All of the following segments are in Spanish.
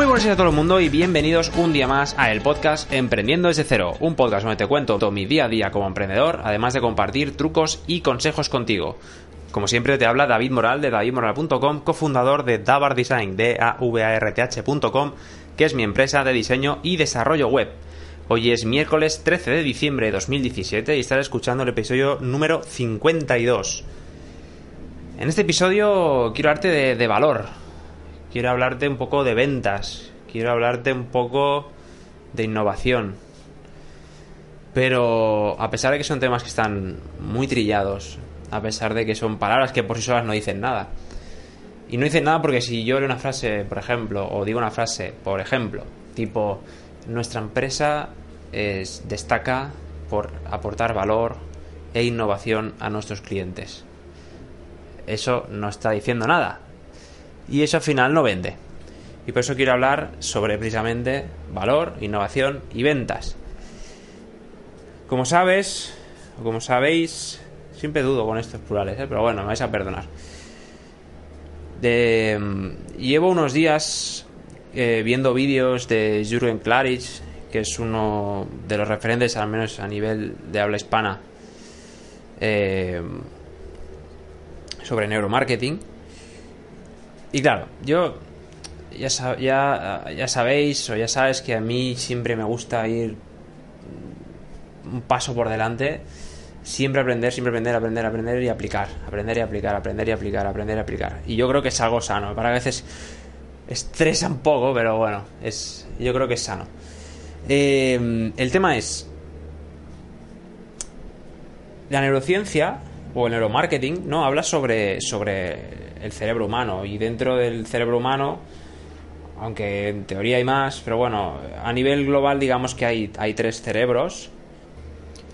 Muy buenos días a todo el mundo y bienvenidos un día más a el podcast Emprendiendo desde cero, un podcast donde te cuento todo mi día a día como emprendedor, además de compartir trucos y consejos contigo. Como siempre te habla David Moral de davidmoral.com, cofundador de Davar Design, d a v a r t h.com, que es mi empresa de diseño y desarrollo web. Hoy es miércoles 13 de diciembre de 2017 y estaré escuchando el episodio número 52. En este episodio quiero de, de valor, quiero hablarte un poco de ventas, quiero hablarte un poco de innovación. Pero a pesar de que son temas que están muy trillados, a pesar de que son palabras que por sí solas no dicen nada. Y no dicen nada porque si yo leo una frase, por ejemplo, o digo una frase, por ejemplo, tipo, nuestra empresa es, destaca por aportar valor e innovación a nuestros clientes. Eso no está diciendo nada. Y eso al final no vende. Y por eso quiero hablar sobre precisamente valor, innovación y ventas. Como sabes, o como sabéis, siempre dudo con estos plurales, ¿eh? pero bueno, me vais a perdonar. De, llevo unos días eh, viendo vídeos de Jürgen Klarich, que es uno de los referentes, al menos a nivel de habla hispana, eh, sobre neuromarketing. Y claro, yo ya, ya, ya sabéis o ya sabes que a mí siempre me gusta ir un paso por delante. Siempre aprender, siempre aprender, aprender, aprender y aplicar. Aprender y aplicar, aprender y aplicar, aprender y aplicar. Y yo creo que es algo sano. Para a veces estresa un poco, pero bueno, es, yo creo que es sano. Eh, el tema es. La neurociencia o el neuromarketing, ¿no? Habla sobre, sobre el cerebro humano. Y dentro del cerebro humano, aunque en teoría hay más, pero bueno, a nivel global digamos que hay, hay tres cerebros.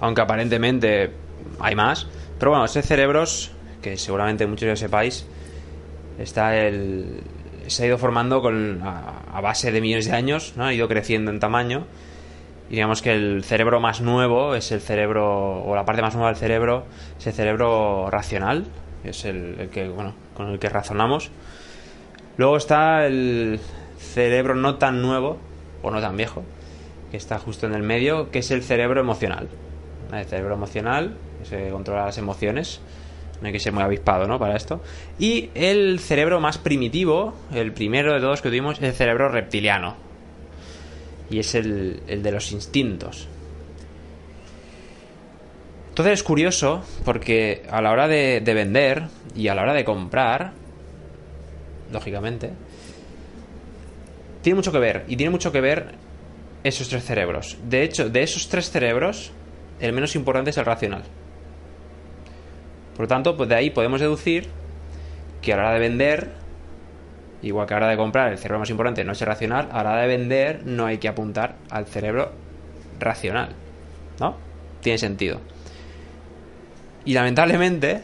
Aunque aparentemente hay más. Pero bueno, esos cerebros, que seguramente muchos ya sepáis, está el, se ha ido formando con, a, base de millones de años, ¿no? ha ido creciendo en tamaño. Y digamos que el cerebro más nuevo es el cerebro, o la parte más nueva del cerebro, es el cerebro racional, es el, el que, bueno, con el que razonamos. Luego está el cerebro no tan nuevo, o no tan viejo, que está justo en el medio, que es el cerebro emocional. El cerebro emocional, que se controla las emociones, no hay que ser muy avispado, ¿no? Para esto. Y el cerebro más primitivo, el primero de todos que tuvimos, es el cerebro reptiliano. Y es el, el de los instintos. Entonces es curioso porque a la hora de, de, vender y a la hora de comprar, lógicamente, tiene mucho que ver. Y tiene mucho que ver esos tres cerebros. De hecho, de esos tres cerebros, el menos importante es el racional. Por lo tanto, pues de ahí podemos deducir que a la hora de vender, igual que a la hora de comprar, el cerebro más importante no es el racional, a la hora de vender no hay que apuntar al cerebro racional. ¿No? Tiene sentido. Y lamentablemente,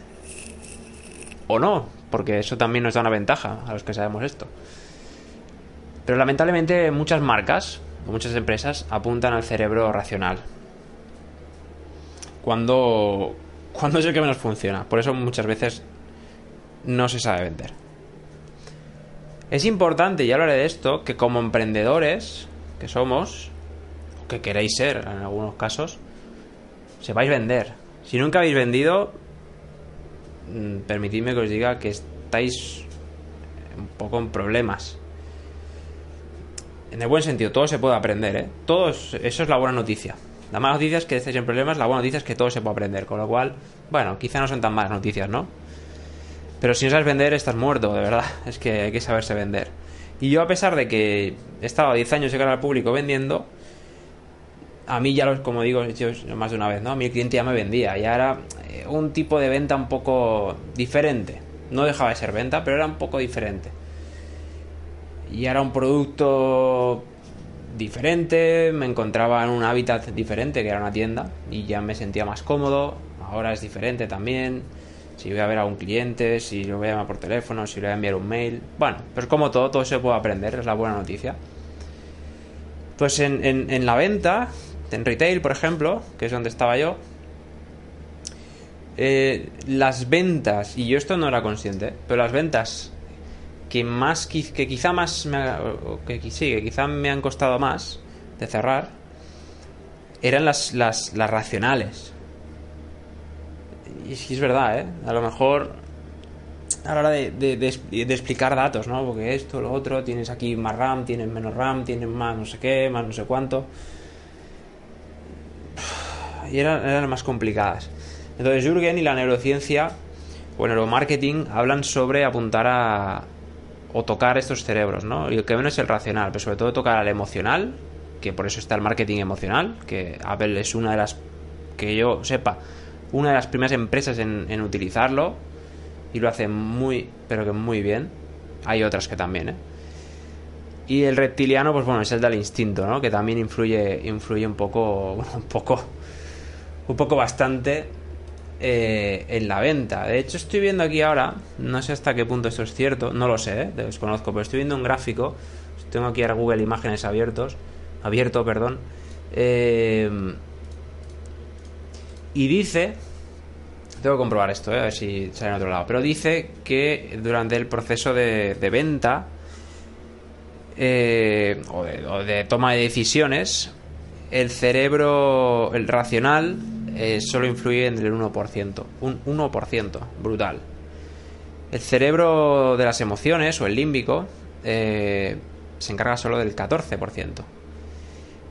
o no, porque eso también nos da una ventaja a los que sabemos esto. Pero lamentablemente muchas marcas muchas empresas apuntan al cerebro racional. Cuando, cuando es el que menos funciona. Por eso muchas veces no se sabe vender. Es importante, y hablaré de esto, que como emprendedores que somos, o que queréis ser en algunos casos, sepáis vender. Si nunca habéis vendido, permitidme que os diga que estáis un poco en problemas. En el buen sentido, todo se puede aprender, ¿eh? Todo es, eso es la buena noticia. La mala noticia es que estáis en problemas, la buena noticia es que todo se puede aprender. Con lo cual, bueno, quizá no son tan malas noticias, ¿no? Pero si no sabes vender, estás muerto, de verdad. Es que hay que saberse vender. Y yo, a pesar de que he estado 10 años de cara al público vendiendo, a mí ya, lo, como digo, más de una vez, ¿no? A cliente ya me vendía. Ya era un tipo de venta un poco diferente. No dejaba de ser venta, pero era un poco diferente. Y era un producto diferente, me encontraba en un hábitat diferente, que era una tienda, y ya me sentía más cómodo. Ahora es diferente también. Si voy a ver a un cliente, si lo voy a llamar por teléfono, si le voy a enviar un mail. Bueno, pues como todo, todo se puede aprender, es la buena noticia. Pues en, en, la venta, en retail, por ejemplo, que es donde estaba yo, eh, las ventas, y yo esto no era consciente, pero las ventas que más que quizá más me que sí, que quizá me han costado más de cerrar eran las, las, las racionales. Y es verdad, ¿eh? A lo mejor a la hora de, de, explicar datos, ¿no? Porque esto, lo otro, tienes aquí más RAM, tienes menos RAM, tienes más no sé qué, más no sé cuánto. Y eran, eran más complicadas. Entonces Jürgen y la neurociencia o el neuromarketing hablan sobre apuntar a o tocar estos cerebros, ¿no? Y el que menos es el racional, pero sobre todo tocar al emocional, que por eso está el marketing emocional, que Apple es una de las, que yo sepa, una de las primeras empresas en, en utilizarlo y lo hace muy, pero que muy bien. Hay otras que también, ¿eh? Y el reptiliano, pues bueno, es el del instinto, ¿no? Que también influye, influye un poco, un poco, un poco bastante eh, en la venta. De hecho, estoy viendo aquí ahora, no sé hasta qué punto esto es cierto, no lo sé, ¿eh? desconozco, pero estoy viendo un gráfico. Tengo aquí ahora Google Imágenes abiertos, abierto, perdón. Eh, y dice, tengo que comprobar esto, a ver si sale en otro lado, pero dice que durante el proceso de, venta o de toma de decisiones, el cerebro, el racional, eh, solo influye en el 1%. Un 1%, brutal. El cerebro de las emociones, o el límbico, eh, se encarga solo del 14%.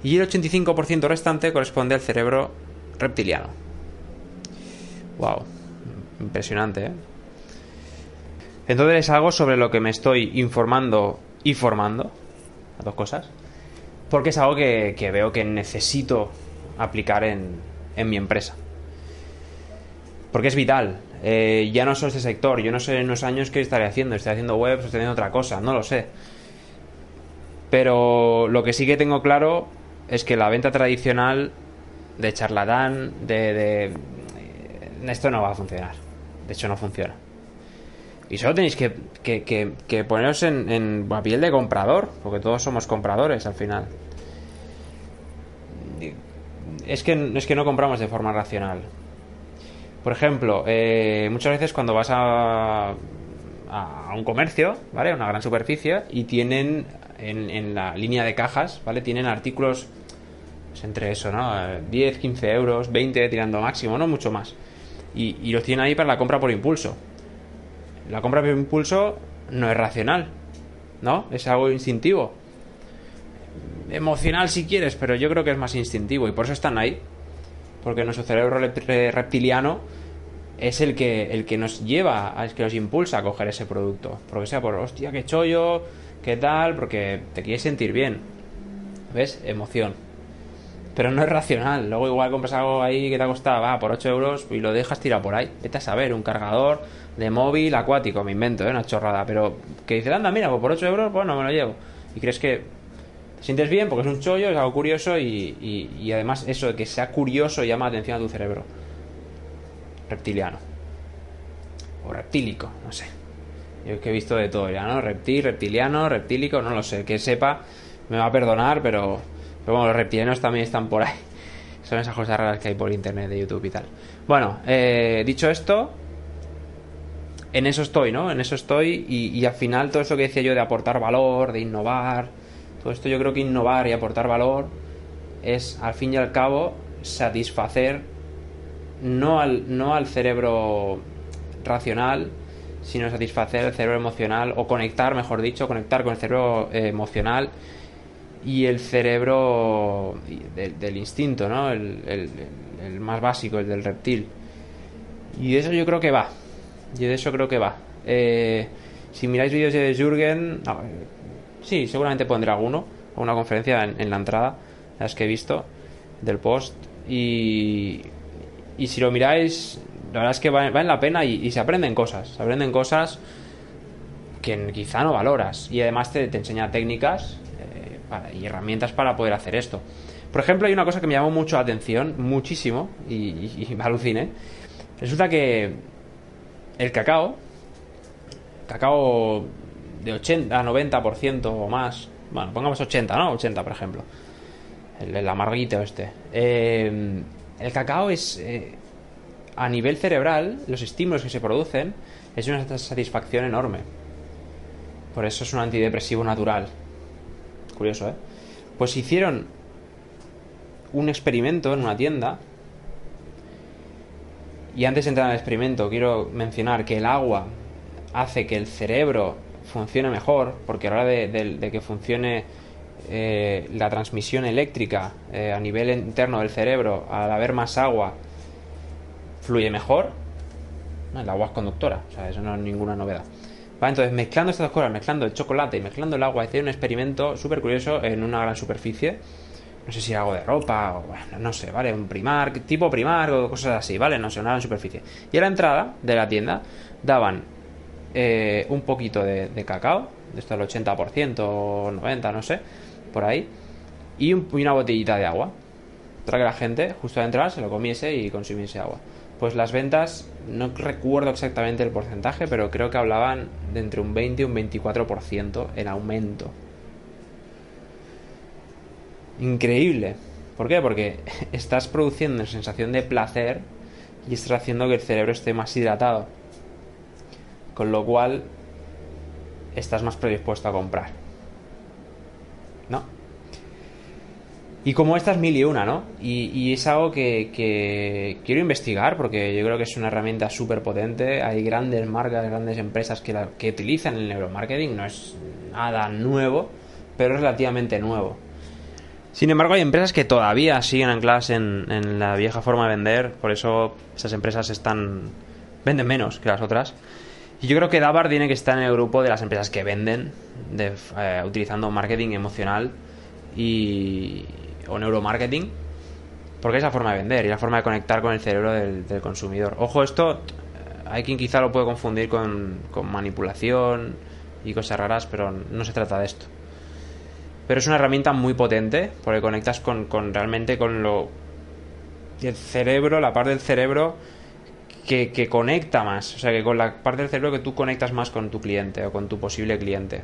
Y el 85% restante corresponde al cerebro reptiliano. Wow, impresionante, ¿eh? Entonces es algo sobre lo que me estoy informando y formando. Las dos cosas. Porque es algo que veo que necesito aplicar en, mi empresa. Porque es vital. Eh, ya no soy este sector. Yo no sé en unos años qué estaré haciendo. Estaré haciendo web, estaré haciendo otra cosa. No lo sé. Pero lo que sí que tengo claro es que la venta tradicional de charlatán, de... Esto no va a funcionar. De hecho, no funciona. Y solo tenéis que, que, poneros en, en piel de comprador, porque todos somos compradores al final es que, es que no compramos de forma racional. Por ejemplo, eh, muchas veces cuando vas a, a un comercio, ¿vale? Una gran superficie, y tienen en, la línea de cajas, ¿vale? Tienen artículos pues, entre eso, ¿no? 10, 15 euros, 20 tirando máximo, no mucho más. Y, los tienen ahí para la compra por impulso. La compra por impulso no es racional, ¿no? Es algo instintivo emocional si quieres, pero yo creo que es más instintivo y por eso están ahí. Porque nuestro cerebro reptiliano es el que, el que nos lleva, es que nos impulsa a coger ese producto. Porque sea por, hostia, qué chollo, qué tal, porque te quieres sentir bien. ¿Ves? Emoción. Pero no es racional. Luego igual compras algo ahí que te ha costado, va, por 8 euros y lo dejas tirado por ahí. Vete a saber, un cargador de móvil acuático, me invento, ¿eh? una chorrada. Pero que dice, anda, mira, pues por 8 euros, pues no me lo llevo. Y crees que sientes bien porque es un chollo, es algo curioso y, y, además eso de que sea curioso llama la atención a tu cerebro. Reptiliano. O reptílico, no sé. Yo es que he visto de todo ya, ¿no? Reptil, reptiliano, reptílico, no lo sé. Que sepa, me va a perdonar, pero, pero bueno, los reptilianos también están por ahí. Son esas cosas raras que hay por internet de YouTube y tal. Bueno, eh, dicho esto, en eso estoy, ¿no? En eso estoy y, y al final todo eso que decía yo de aportar valor, de innovar, todo esto yo creo que innovar y aportar valor es al fin y al cabo satisfacer no al, no al cerebro racional, sino satisfacer el cerebro emocional o conectar, mejor dicho, conectar con el cerebro eh, emocional y el cerebro del, instinto, ¿no? El, más básico, el del reptil. Y de eso yo creo que va. Y de eso creo que va. Eh, si miráis vídeos de Jürgen, Sí, seguramente pondré alguno, una conferencia en, la entrada, las que he visto del post. Y, y si lo miráis, la verdad es que vale, la pena y, se aprenden cosas. Se aprenden cosas que quizá no valoras. Y además te, enseña técnicas y herramientas para poder hacer esto. Por ejemplo, hay una cosa que me llamó mucho la atención, muchísimo, y, y me aluciné. Resulta que el cacao, cacao de 80 a 90% o más. Bueno, pongamos 80, ¿no? 80, por ejemplo. El, amarguito este. Eh, el cacao es. Eh, a nivel cerebral, los estímulos que se producen es una satisfacción enorme. Por eso es un antidepresivo natural. Curioso, ¿eh? Pues hicieron un experimento en una tienda. Y antes de entrar al experimento, quiero mencionar que el agua hace que el cerebro funcione mejor, porque a la hora de, que funcione eh, la transmisión eléctrica eh, a nivel interno del cerebro, al haber más agua, fluye mejor. El agua es conductora, o sea, eso no es ninguna novedad. Entonces, mezclando estas dos cosas, mezclando el chocolate y mezclando el agua, hice un experimento súper curioso en una gran superficie. No sé si algo de ropa o bueno, no sé, ¿vale? Un primar, tipo primar o cosas así, ¿vale? No sé, una gran superficie. Y a la entrada de la tienda daban eh, un poquito de, cacao, de esto el 80% o 90%, no sé, por ahí, y, una botellita de agua. Para que la gente, justo al entrar, se lo comiese y consumiese agua. Pues las ventas, no recuerdo exactamente el porcentaje, pero creo que hablaban de entre un 20 y un 24% en aumento. Increíble. ¿Por qué? Porque estás produciendo una sensación de placer y estás haciendo que el cerebro esté más hidratado. Con lo cual estás más predispuesto a comprar. ¿No? Y como esta es mil y una, ¿no? Y, es algo que, quiero investigar porque yo creo que es una herramienta súper potente. Hay grandes marcas, grandes empresas que, utilizan el neuromarketing. No es nada nuevo, pero es relativamente nuevo. Sin embargo, hay empresas que todavía siguen ancladas en, en la vieja forma de vender. Por eso esas empresas están venden menos que las otras. Y yo creo que Dabar tiene que estar en el grupo de las empresas que venden, eh, utilizando marketing emocional y, o neuromarketing, porque es la forma de vender y la forma de conectar con el cerebro del, consumidor. Ojo, esto eh, hay quien quizá lo puede confundir con, manipulación y cosas raras, pero no se trata de esto. Pero es una herramienta muy potente, porque conectas con, con realmente con lo... El cerebro, la parte del cerebro que, conecta más, o sea, que con la parte del cerebro que tú conectas más con tu cliente o con tu posible cliente.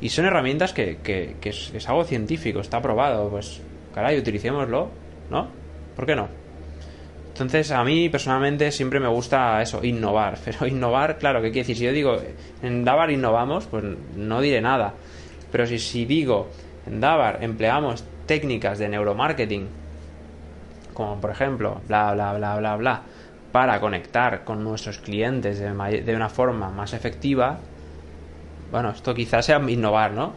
Y son herramientas que, es, algo científico, está probado, pues, caray, utilicémoslo, ¿no? ¿Por qué no? Entonces, a mí personalmente siempre me gusta eso, innovar. Pero innovar, claro, ¿qué quiere decir? Si yo digo, en Davar innovamos, pues no diré nada. Pero si, si digo, en Davar empleamos técnicas de neuromarketing, como por ejemplo, bla, bla, bla, bla, bla, para conectar con nuestros clientes de, una forma más efectiva, bueno, esto quizás sea innovar, ¿no?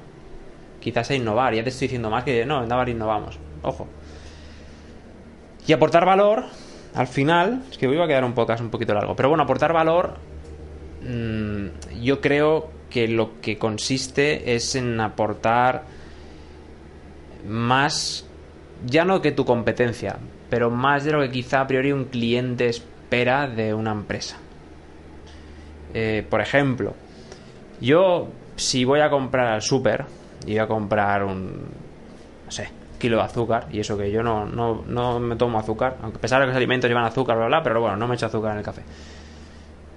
Quizás sea innovar, ya te estoy diciendo más que no, en Navar innovamos, ojo. Y aportar valor, al final, es que voy a quedar un podcast un poquito largo, pero bueno, aportar valor, mm, yo creo que lo que consiste es en aportar más, ya no que tu competencia, pero más de lo que quizá a priori un cliente espera de una empresa. Eh, por ejemplo, yo si voy a comprar al súper y voy a comprar un, no sé, kilo de azúcar, y eso que yo no, no, no me tomo azúcar, aunque a pesar que los alimentos llevan azúcar, bla, bla, pero bueno, no me echo azúcar en el café,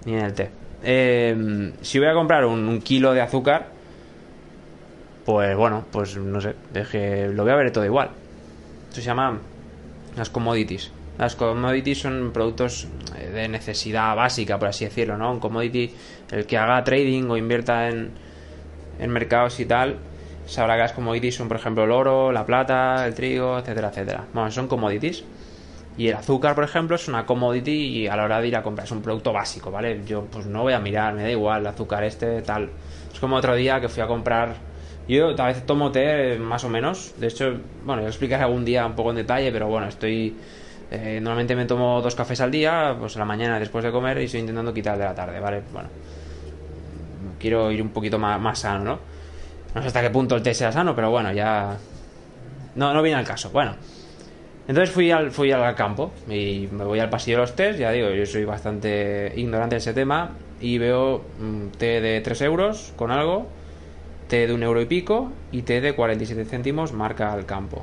ni en el té. Eh, si voy a comprar un, kilo de azúcar, pues bueno, pues no sé, es que lo voy a ver todo igual. Esto se llama las commodities. Las commodities son productos eh, de necesidad básica, por así decirlo, ¿no? Un commodity, el que haga trading o invierta en, en mercados y tal, sabrá que las commodities son, por ejemplo, el oro, la plata, el trigo, etcétera, etcétera. Bueno, son commodities. Y el azúcar, por ejemplo, es una commodity y a la hora de ir a comprar es un producto básico, ¿vale? Yo pues no voy a mirar, me da igual el azúcar este, tal. Es como otro día que fui a comprar... Yo a veces tomo té más o menos. De hecho, bueno, yo explicaré algún día un poco en detalle, pero bueno, estoy eh, normalmente me tomo dos cafés al día, pues a la mañana después de comer y estoy intentando quitar de la tarde, ¿vale? Bueno, quiero ir un poquito más, sano, ¿no? No sé hasta qué punto el té sea sano, pero bueno, ya... No, no viene al caso. Bueno, entonces fui al, fui al campo y me voy al pasillo de los tés, ya digo, yo soy bastante ignorante de ese tema y veo té de 3 euros con algo, té de un euro y pico y té de 47 céntimos marca al campo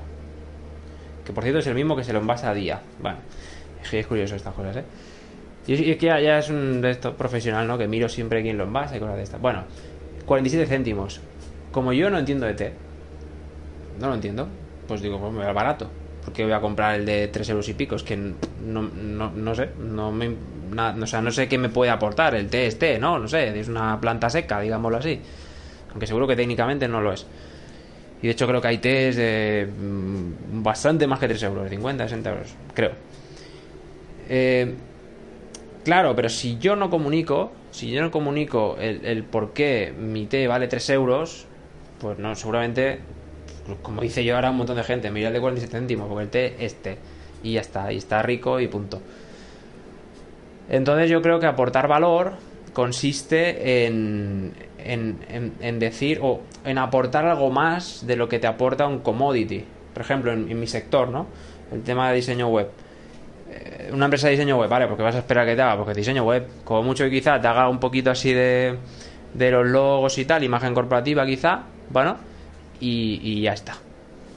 que por cierto es el mismo que se lo envasa a día. Bueno, es curioso estas cosas, ¿eh? Y es que ya, es un de estos profesional, ¿no? Que miro siempre quién lo envasa y cosas de estas. Bueno, 47 céntimos. Como yo no entiendo de té, no lo entiendo, pues digo, pues me va barato. Porque voy a comprar el de 3 euros y pico. Es que no, no, no sé, no o sea, no sé qué me puede aportar. El té es té, ¿no? No sé, es una planta seca, digámoslo así. Aunque seguro que técnicamente no lo es. Y de hecho creo que hay test de mm, bastante más que 3 euros, 50, 60 euros, creo. Eh, claro, pero si yo no comunico, si yo no comunico el, el por qué mi té vale 3 euros, pues no, seguramente, como dice yo ahora un montón de gente, mira el de 47 céntimos, porque el té es té. Y ya está, y está rico y punto. Entonces yo creo que aportar valor consiste en, en, decir o en aportar algo más de lo que te aporta un commodity. Por ejemplo, en, mi sector, ¿no? El tema de diseño web. Eh, una empresa de diseño web, ¿vale? Porque vas a esperar que te haga, porque diseño web, como mucho quizá te haga un poquito así de, de los logos y tal, imagen corporativa quizá, bueno, y, ya está.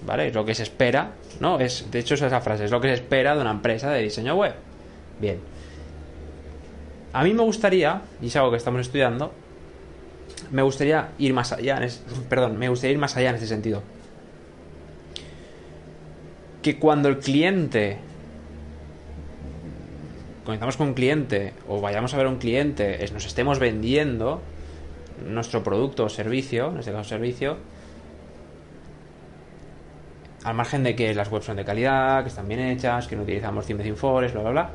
¿Vale? Es lo que se espera, ¿no? Es, de hecho, es esa frase, es lo que se espera de una empresa de diseño web. Bien. A mí me gustaría, y es algo que estamos estudiando, me gustaría ir más allá, en perdón, me gustaría ir más allá en ese sentido. Que cuando el cliente, comenzamos con un cliente o vayamos a ver a un cliente, es, nos estemos vendiendo nuestro producto o servicio, en este caso servicio, al margen de que las webs son de calidad, que están bien hechas, que no utilizamos Team Forest, bla, bla, bla,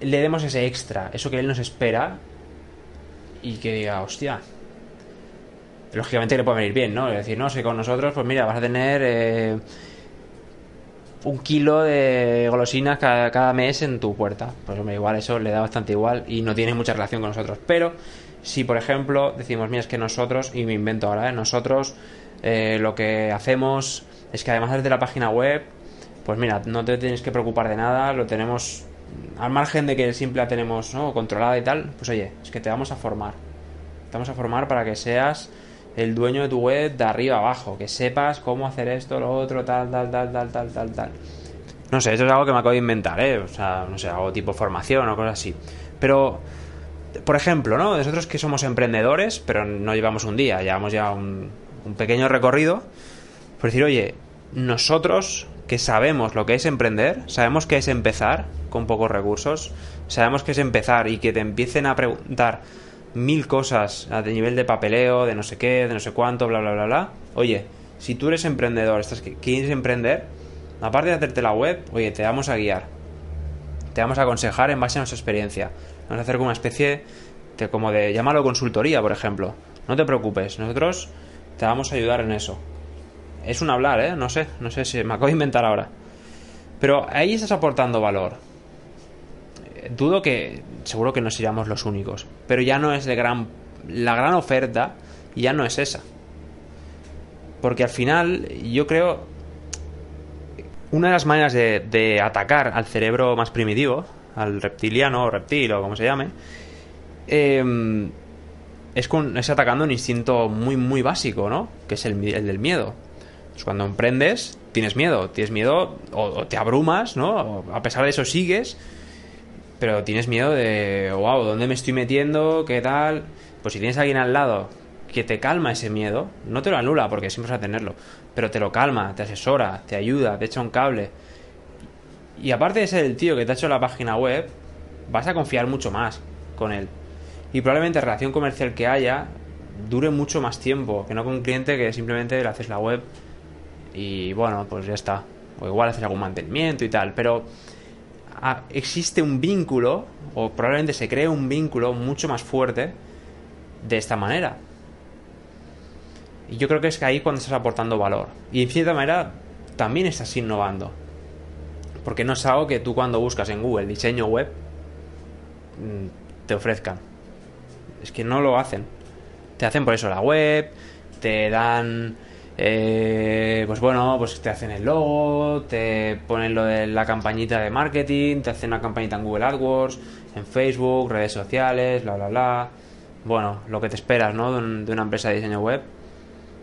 le demos ese extra, eso que él nos espera y que diga, hostia. Lógicamente le puede venir bien, ¿no? Es decir, no sé, con nosotros, pues mira, vas a tener eh, un kilo de golosinas cada, mes en tu puerta. Pues hombre, igual eso le da bastante igual y no tiene mucha relación con nosotros. Pero si, por ejemplo, decimos, mira, es que nosotros, y me invento ahora, ¿eh? nosotros eh, lo que hacemos es que además desde la página web, pues mira, no te tienes que preocupar de nada, lo tenemos al margen de que siempre la tenemos ¿no? controlada y tal, pues oye, es que te vamos a formar. Te vamos a formar para que seas el dueño de tu web de arriba abajo, que sepas cómo hacer esto, lo otro, tal, tal, tal, tal, tal, tal, tal. No sé, eso es algo que me acabo de inventar, ¿eh? O sea, no sé, algo tipo formación o cosas así. Pero, por ejemplo, ¿no? Nosotros que somos emprendedores, pero no llevamos un día, llevamos ya un, pequeño recorrido, por decir, oye, nosotros que sabemos lo que es emprender, sabemos que es empezar con pocos recursos, sabemos que es empezar y que te empiecen a preguntar mil cosas a nivel de papeleo, de no sé qué, de no sé cuánto, bla, bla, bla, bla. Oye, si tú eres emprendedor, estás que quieres emprender, aparte de hacerte la web, oye, te vamos a guiar. Te vamos a aconsejar en base a nuestra experiencia. Vamos a hacer como una especie de, como de, llámalo consultoría, por ejemplo. No te preocupes, nosotros te vamos a ayudar en eso. Es un hablar, ¿eh? No sé, no sé si me acabo de inventar ahora. Pero ahí estás aportando valor. Dudo que, seguro que no seríamos los únicos. Pero ya no es de gran, la gran oferta, ya no es esa. Porque al final, yo creo, una de las maneras de, atacar al cerebro más primitivo, al reptiliano o reptil o como se llame, em, es, con, es atacando un instinto muy, muy básico, ¿no? Que es el, el del miedo. Pues cuando emprendes, tienes miedo. Tienes miedo o, te abrumas, ¿no? a pesar de eso sigues, pero tienes miedo de, wow, ¿dónde me estoy metiendo? ¿Qué tal? Pues si tienes a alguien al lado que te calma ese miedo, no te lo anula porque siempre vas a tenerlo, pero te lo calma, te asesora, te ayuda, te echa un cable. Y aparte de ser el tío que te ha hecho la página web, vas a confiar mucho más con él. Y probablemente la relación comercial que haya dure mucho más tiempo que no con un cliente que simplemente le haces la web y bueno, pues ya está. O igual haces algún mantenimiento y tal, pero ah, existe un vínculo, o probablemente se cree un vínculo mucho más fuerte de esta manera. Y yo creo que es que ahí cuando estás aportando valor. Y en cierta manera también estás innovando. Porque no es algo que tú cuando buscas en Google diseño web mm, te ofrezcan. Es que no lo hacen. Te hacen por eso la web, te dan eh, pues bueno, pues te hacen el logo, te ponen lo de la campañita de marketing, te hacen una campañita en Google AdWords, en Facebook, redes sociales, bla, bla, bla. Bueno, lo que te esperas, ¿no? De, una empresa de diseño web.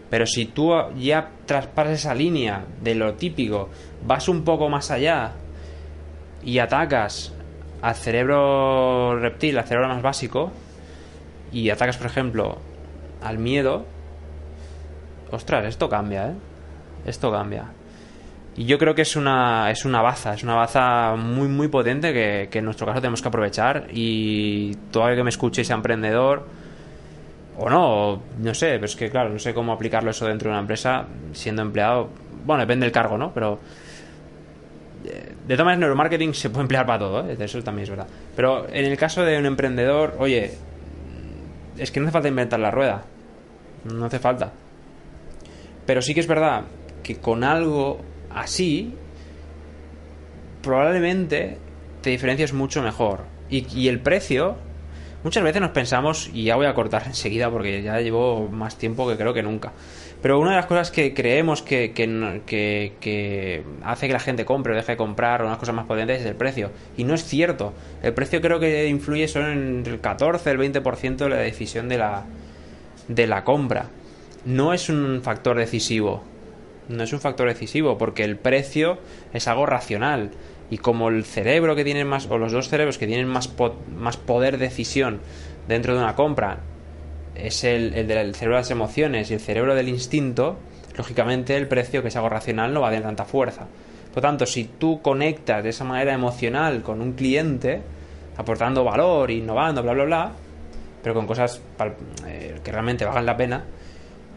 Pero si tú ya traspasas esa línea de lo típico, vas un poco más allá y atacas al cerebro reptil, al cerebro más básico, y atacas, por ejemplo, al miedo, ostras, esto cambia, ¿eh? Esto cambia. Y yo creo que es una, es una baza, es una baza muy, muy potente que, en nuestro caso tenemos que aprovechar. Y todo el que me escuche sea emprendedor, O no, no sé, pero es que claro, no sé cómo aplicarlo eso dentro de una empresa siendo empleado. Bueno, depende del cargo, ¿no? Pero de todas maneras, neuromarketing se puede emplear para todo, ¿eh? eso también es verdad. Pero en el caso de un emprendedor, oye, es que no hace falta inventar la rueda. No hace falta. Pero sí que es verdad que con algo así, probablemente te diferencias mucho mejor. Y, y, el precio, muchas veces nos pensamos, y ya voy a cortar enseguida porque ya llevo más tiempo que creo que nunca. Pero una de las cosas que creemos que, que, hace que la gente compre o deje de comprar o unas cosas más potentes es el precio. Y no es cierto. El precio creo que influye solo en el 14, el 20% de la decisión de la, de la compra. No es un factor decisivo. No es un factor decisivo porque el precio es algo racional. Y como el cerebro que tiene más, o los dos cerebros que tienen más, más poder de decisión dentro de una compra es el, el del cerebro de las emociones y el cerebro del instinto, lógicamente el precio, que es algo racional, no va a tener tanta fuerza. Por tanto, si tú conectas de esa manera emocional con un cliente, aportando valor, innovando, bla, bla, bla, pero con cosas eh, que realmente valgan la pena,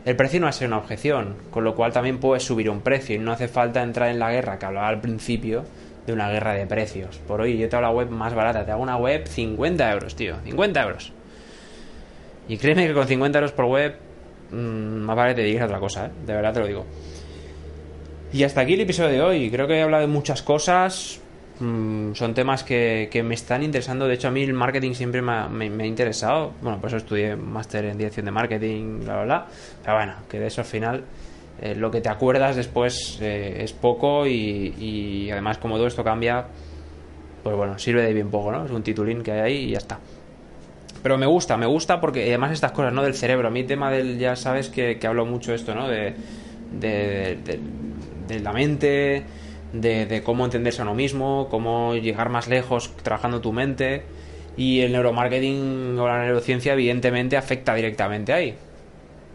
el precio no va a ser una objeción, con lo cual también puedes subir un precio y no hace falta entrar en la guerra que hablaba al principio de una guerra de precios. Por hoy yo te hago la web más barata, te hago una web 50 euros, tío, 50 euros. Y créeme que con 50 euros por web, mmm, más vale te digas otra cosa, ¿eh? de verdad te lo digo. Y hasta aquí el episodio de hoy. Creo que he hablado de muchas cosas. Mm, son temas que, me están interesando. De hecho, a mí el marketing siempre me ha, interesado. Bueno, por eso estudié máster en dirección de marketing, bla, bla, bla. Pero bueno, que de eso al final eh, lo que te acuerdas después eh, es poco y, además como todo esto cambia, pues bueno, sirve de bien poco, ¿no? Es un titulín que hay ahí y ya está. Pero me gusta, me gusta porque además estas cosas, ¿no? Del cerebro. A mí tema del, ya sabes que, hablo mucho esto, ¿no? De, de, de, la mente, de, cómo entenderse a uno mismo, cómo llegar más lejos trabajando tu mente. Y el neuromarketing o la neurociencia evidentemente afecta directamente ahí.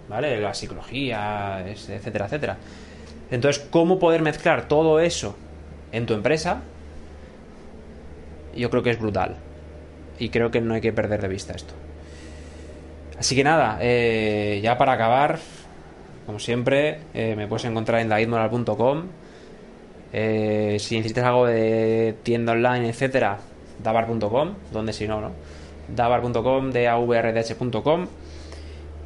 ¿Vale? La psicología, etcétera, etcétera. Entonces, ¿cómo poder mezclar todo eso en tu empresa? Yo creo que es brutal y creo que no hay que perder de vista esto. Así que nada, eh, ya para acabar, como siempre, eh, me puedes encontrar en davidmoral.com. Eh, si necesitas algo de tienda online, etcétera, davar.com, donde si no, ¿no? davar.com, davrdh.com.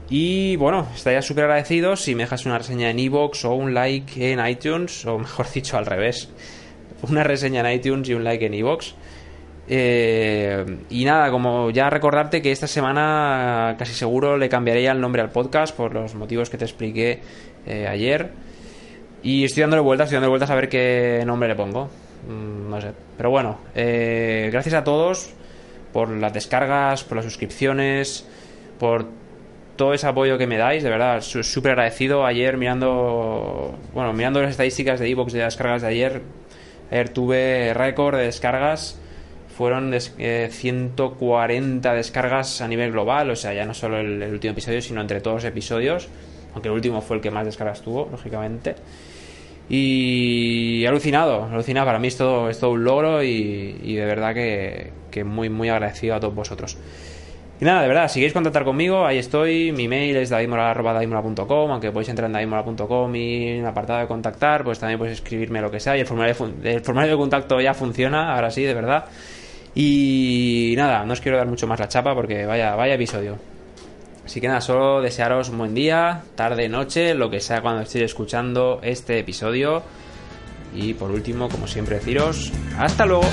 Y bueno, estaría súper agradecido si me dejas una reseña en iVoox o un like en iTunes, o mejor dicho, al revés. Una reseña en iTunes y un like en iVoox. Eh, y nada, como ya recordarte que esta semana casi seguro le cambiaré ya el nombre al podcast por los motivos que te expliqué eh, ayer. Y estoy dándole vueltas, estoy dándole vueltas a ver qué nombre le pongo. Mm, no sé. Pero bueno, eh, gracias a todos por las descargas, por las suscripciones, por todo ese apoyo que me dais, de verdad, súper agradecido. Ayer mirando, bueno, mirando las estadísticas de Evox de las descargas de ayer, ayer tuve récord de descargas fueron 140 eh, descargas a nivel global, o sea, ya no solo el, último episodio, sino entre todos los episodios, aunque el último fue el que más descargas tuvo, lógicamente. Y alucinado, alucinado, para mí es todo, es todo un logro y, de verdad que, que, muy, muy agradecido a todos vosotros. Y nada, de verdad, si queréis contactar conmigo, ahí estoy, mi mail es daimora.com, aunque podéis entrar en daimora.com y en el apartado de contactar, pues también podéis escribirme lo que sea y el formulario, el formulario de contacto ya funciona, ahora sí, de verdad. Y nada, no os quiero dar mucho más la chapa porque vaya, vaya episodio. Así que nada, solo desearos un buen día, tarde, noche, lo que sea cuando estéis escuchando este episodio. Y por último, como siempre, deciros, hasta luego.